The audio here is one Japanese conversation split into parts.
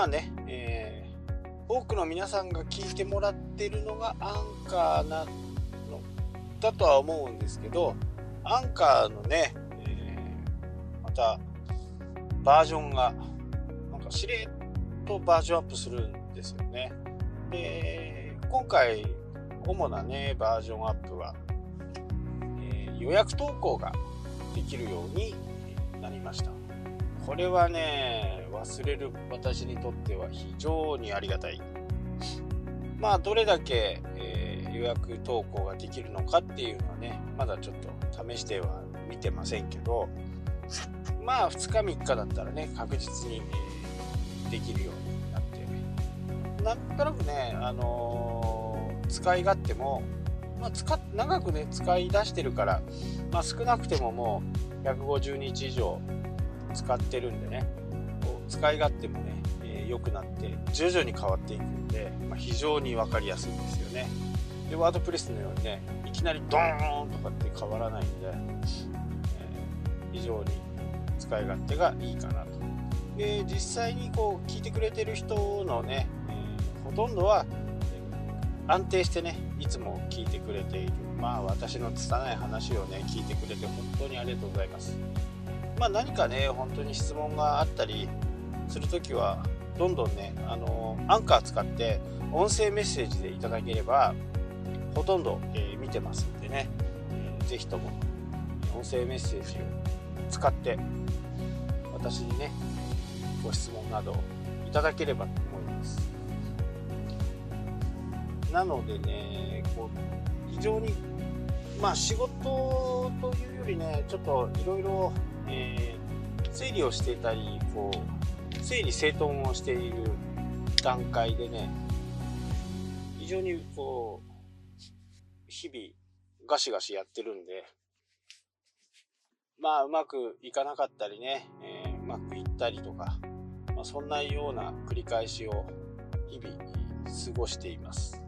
今ね、えー、多くの皆さんが聞いてもらってるのがアンカーなのだとは思うんですけど、アンカーのね、えー、またバージョンが、なんかしれっとバージョンアップするんですよね。で、今回、主なね、バージョンアップは、えー、予約投稿ができるようになりました。これはね、忘れる私にとっては非常にありがたい。まあ、どれだけ、えー、予約投稿ができるのかっていうのはね、まだちょっと試しては見てませんけど、まあ、2日3日だったらね、確実に、えー、できるようになって、なんとなくね、あのー、使い勝手も、まあ、使長くね、使い出してるから、まあ、少なくてももう150日以上使ってるんでね使い勝手もね良、えー、くなって徐々に変わっていくんで、まあ、非常に分かりやすいんですよね。でワードプレスのようにねいきなりドーンとかって変わらないんで、えー、非常に使い勝手がいいかなと。で実際にこう聞いてくれてる人のね、えー、ほとんどは安定してねいつも聞いてくれている。まあ私の拙い話をね聞いてくれて本当にありがとうございます。まあ、何かね本当に質問があったりする時はどんどんねあのアンカー使って音声メッセージでいただければほとんど、えー、見てますんでね、えー、ぜひとも音声メッセージを使って私にねご質問などいただければと思います。なのでねこう非常にまあ仕事というよりねちょっといろいろえ、整理をしていたりこう整理整頓をしている段階でね非常にこう日々ガシガシやってるんでまあうまくいかなかったりね、えー、うまくいったりとか、まあ、そんなような繰り返しを日々過ごしています。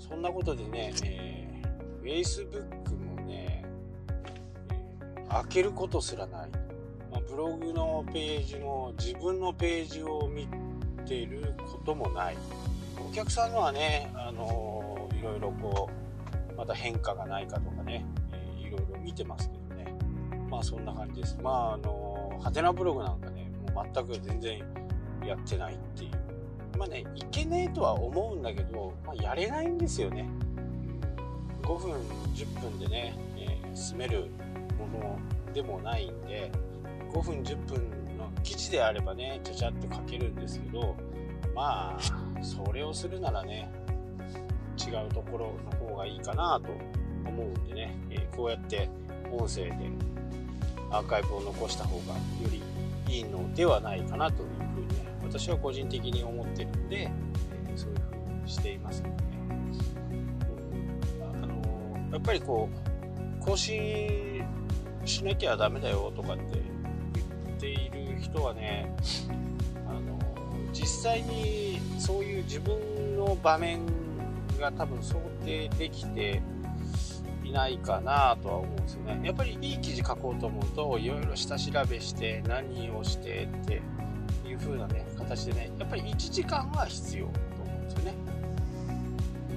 そんなことでね、えー、Facebook もね、えー、開けることすらない。まブログのページも自分のページを見てることもない。お客さんのはねあのいろいろこうまた変化がないかとかね、えー、いろいろ見てますけどね。まあそんな感じです。まああのハテナブログなんかねもう全く全然やってないっていう。まあねいけねえとは思うんだけど、まあ、やれないんですよね。5分10分でね、えー、進めるものでもないんで。5分10分の記事であればねちゃちゃっと書けるんですけどまあそれをするならね違うところの方がいいかなと思うんでね、えー、こうやって音声でアーカイブを残した方がよりいいのではないかなというふうにね私は個人的に思ってるんで、えー、そういうふうにしていますけどね、あのー、やっぱりこう更新しなきゃダメだよとかってている人はねあの実際にそういう自分の場面が多分想定できていないかなとは思うんですよね。やっぱりいい記事書こうと思うといろいろ下調べして何をしてっていう風なね形でねやっぱり1時間は必要と思うんですよね。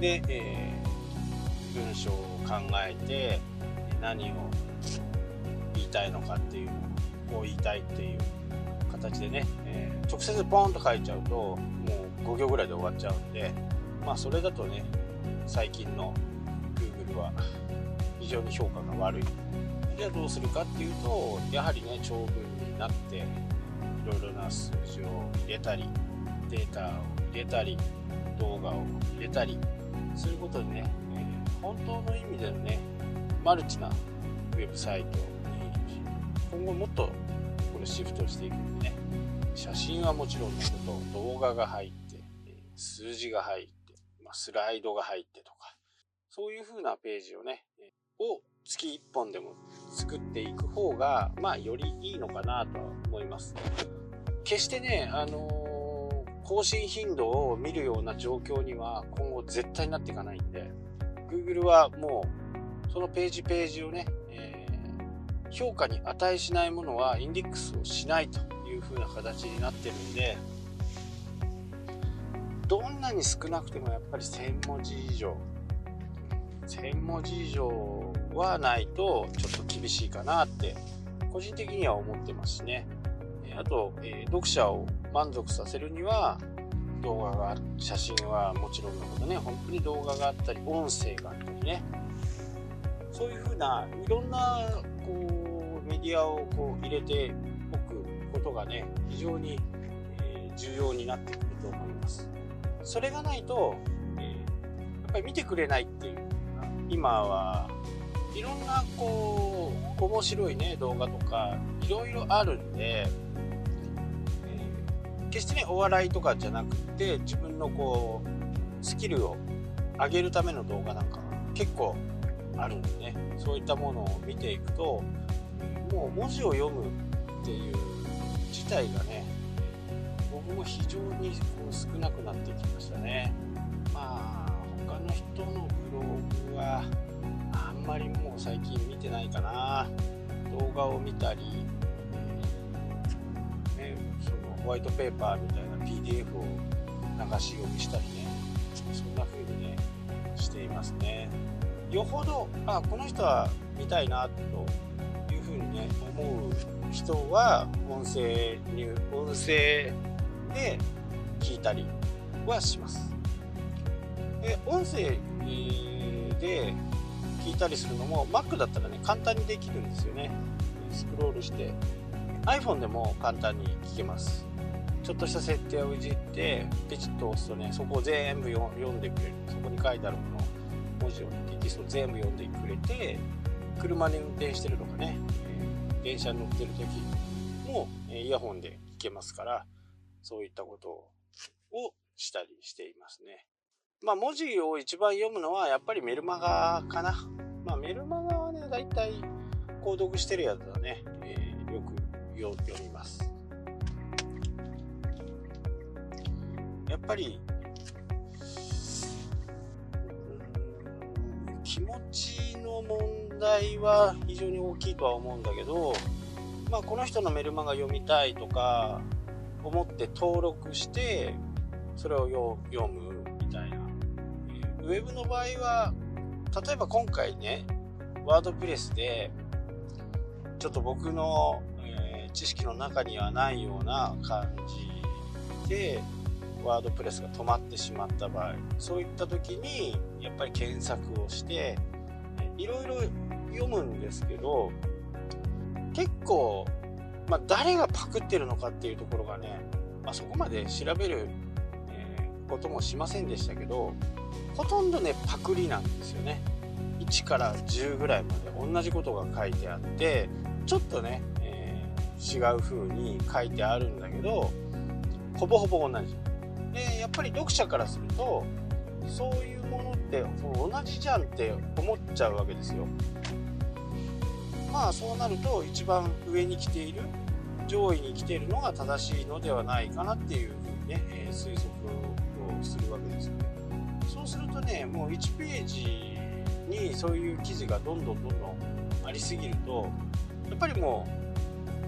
で、えー、文章を考えて何を言いたいのかっていうのをこう言いたいっていう形でね、えー、直接ポンと書いちゃうともう5行ぐらいで終わっちゃうんでまあそれだとね最近の Google は非常に評価が悪い。じゃあどうするかっていうとやはりね長文になっていろいろな数字を入れたりデータを入れたり動画を入れたりすることでね、えー、本当の意味でのねマルチなウェブサイト今後もっとこれシフトしていくんでね。写真はもちろんのこと動画が入って数字が入って、スライドが入ってとかそういう風なページをねを月1本でも作っていく方がまあよりいいのかなとは思います。決してねあのー、更新頻度を見るような状況には今後絶対になっていかないんで Google はもうそのページページをね評価に値しないものはインデックスをしないといいうな形になってるんでどんなに少なくてもやっぱり1000文字以上1000文字以上はないとちょっと厳しいかなって個人的には思ってますしねあと、えー、読者を満足させるには動画が写真はもちろんのことね本当に動画があったり音声があったりね。そういうふうないろんなこうメディアをこう入れておくことがね非常に、えー、重要になってくると思います。それがないと、えー、やっぱり見てくれないっていう今はいろんなこう面白いね動画とかいろいろあるんでえ決してねお笑いとかじゃなくて自分のこうスキルを上げるための動画なんか結構あるんでねそういったものを見ていくともう文字を読むっていう自体がね僕も非常に少なくなってきましたね。まあ他の人のブログはあんまりもう最近見てないかな。動画を見たりね、そのホワイトペーパーみたいな PDF を流し読みしたりねそんな風にねしていますね。よほどあこの人は見たいなという風にね思う人は音声に音声で聞いたりはします。で音声で聞いたりするのも Mac だったらね簡単にできるんですよね。スクロールして。iPhone でも簡単に聞けます。ちょっとした設定をいじってペチッと押すとねそこを全部読んでくれる。そこに書いてあるもの文字をテキスト全部読んでくれて車で運転してるとかね、え電車に乗ってる時もイヤホンで聞けますからそういったことをしたりしていますね。まあ文字を一番読むのはやっぱりメルマガかな。まあメルマガはねだいたい購読してるやつはね、えー、よく読みます。やっぱりちの問題は非常に大きいとは思うんだけど、まあ、この人のメルマガ読みたいとか思って登録してそれを読むみたいな。ウェブの場合は例えば今回ねワードプレスでちょっと僕の、えー、知識の中にはないような感じでワードプレスが止まってしまった場合そういった時にやっぱり検索をしていろいろ読むんですけど結構、まあ、誰がパクってるのかっていうところがね、まあ、そこまで調べる、えー、こともしませんでしたけどほとんどねパクリなんですよね。1から10ぐらいまで同じことが書いてあってちょっとね、えー、違う風に書いてあるんだけどほぼほぼ同じ。でやっぱり読者からするとそういうって同じじゃんって思っちゃうわけですよ。まあそうなると一番上に来ている上位に来ているのが正しいのではないかなっていうふうにね、え、推測をするわけですよね。そうするとねもう1ページにそういう記事がどんどんどんどんありすぎるとやっぱりも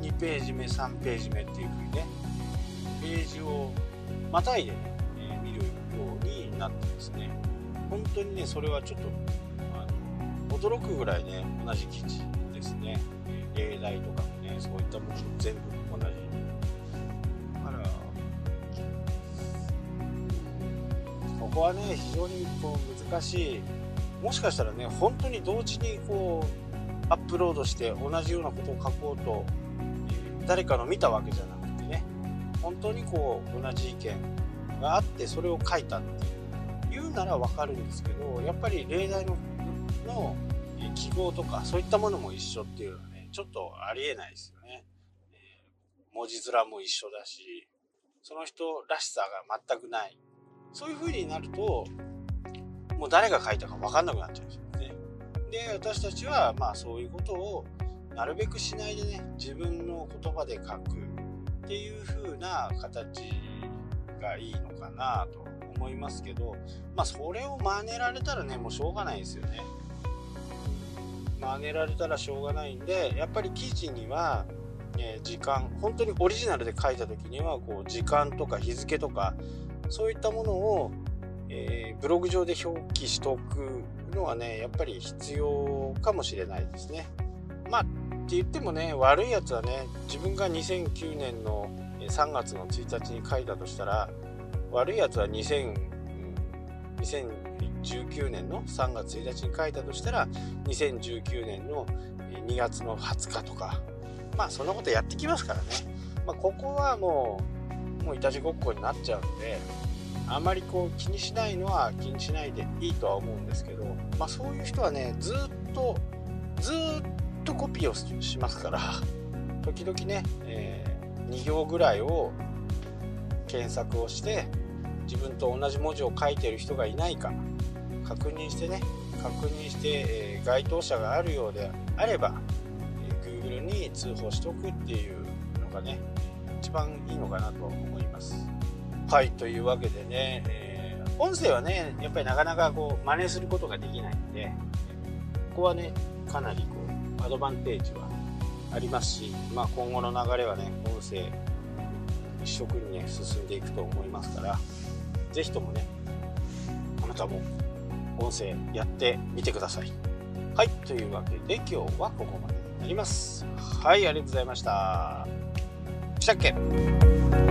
う2ページ目3ページ目っていうふうにねページをまたいでね、え、見るようになってですね本当にねそれはちょっとあの驚くぐらいね同じ記事ですね、例題とかもねそういったもの全部同じ。だからここはね非常にこう難しい。もしかしたらね本当に同時にこうアップロードして同じようなことを書こうと誰かの見たわけじゃなくてね本当にこう同じ意見があってそれを書いたっていう。なら分かるんですけどやっぱり例題のの記号とかそういったものも一緒っていうのはねちょっとありえないですよね。文字面も一緒だしその人らしさが全くないそういう風になるともう誰が書いたか分かんなくなっちゃうんですよね。で私たちはまあそういうことをなるべくしないでね自分の言葉で書くっていう風な形がいいのかなと思いますけどまあそれを真似られたらねもうしょうがないですよね真似られたらしょうがないんでやっぱり記事にはえー、時間本当にオリジナルで書いた時にはこう時間とか日付とかそういったものを、えー、ブログ上で表記しておくのはねやっぱり必要かもしれないですね。まあって言ってもね悪いやつはね自分が2009年の3月の1日に書いたとしたら悪いやつは2000。19年の3月1日に書いたとしたら2019年の2月の20日とかまあそんなことやってきますからね、まあ、ここはもうもういたちごっこになっちゃうんであまりこう気にしないのは気にしないでいいとは思うんですけど、まあ、そういう人はねずっとずっとコピーをしますから時々ね、えー、2行ぐらいを検索をして自分と同じ文字を書いてる人がいないか確認してね確認して、えー、該当者があるようであれば、えー、Google に通報しておくっていうのがね一番いいのかなと思います。はいというわけでね、えー、音声はねやっぱりなかなかこう真似することができないんでここはねかなりこうアドバンテージはありますし、まあ、今後の流れはね音声一色にね進んでいくと思いますから是非ともねあなたも音声やってみてください。はいというわけで今日はここまでになります。はいありがとうございました。したっけ？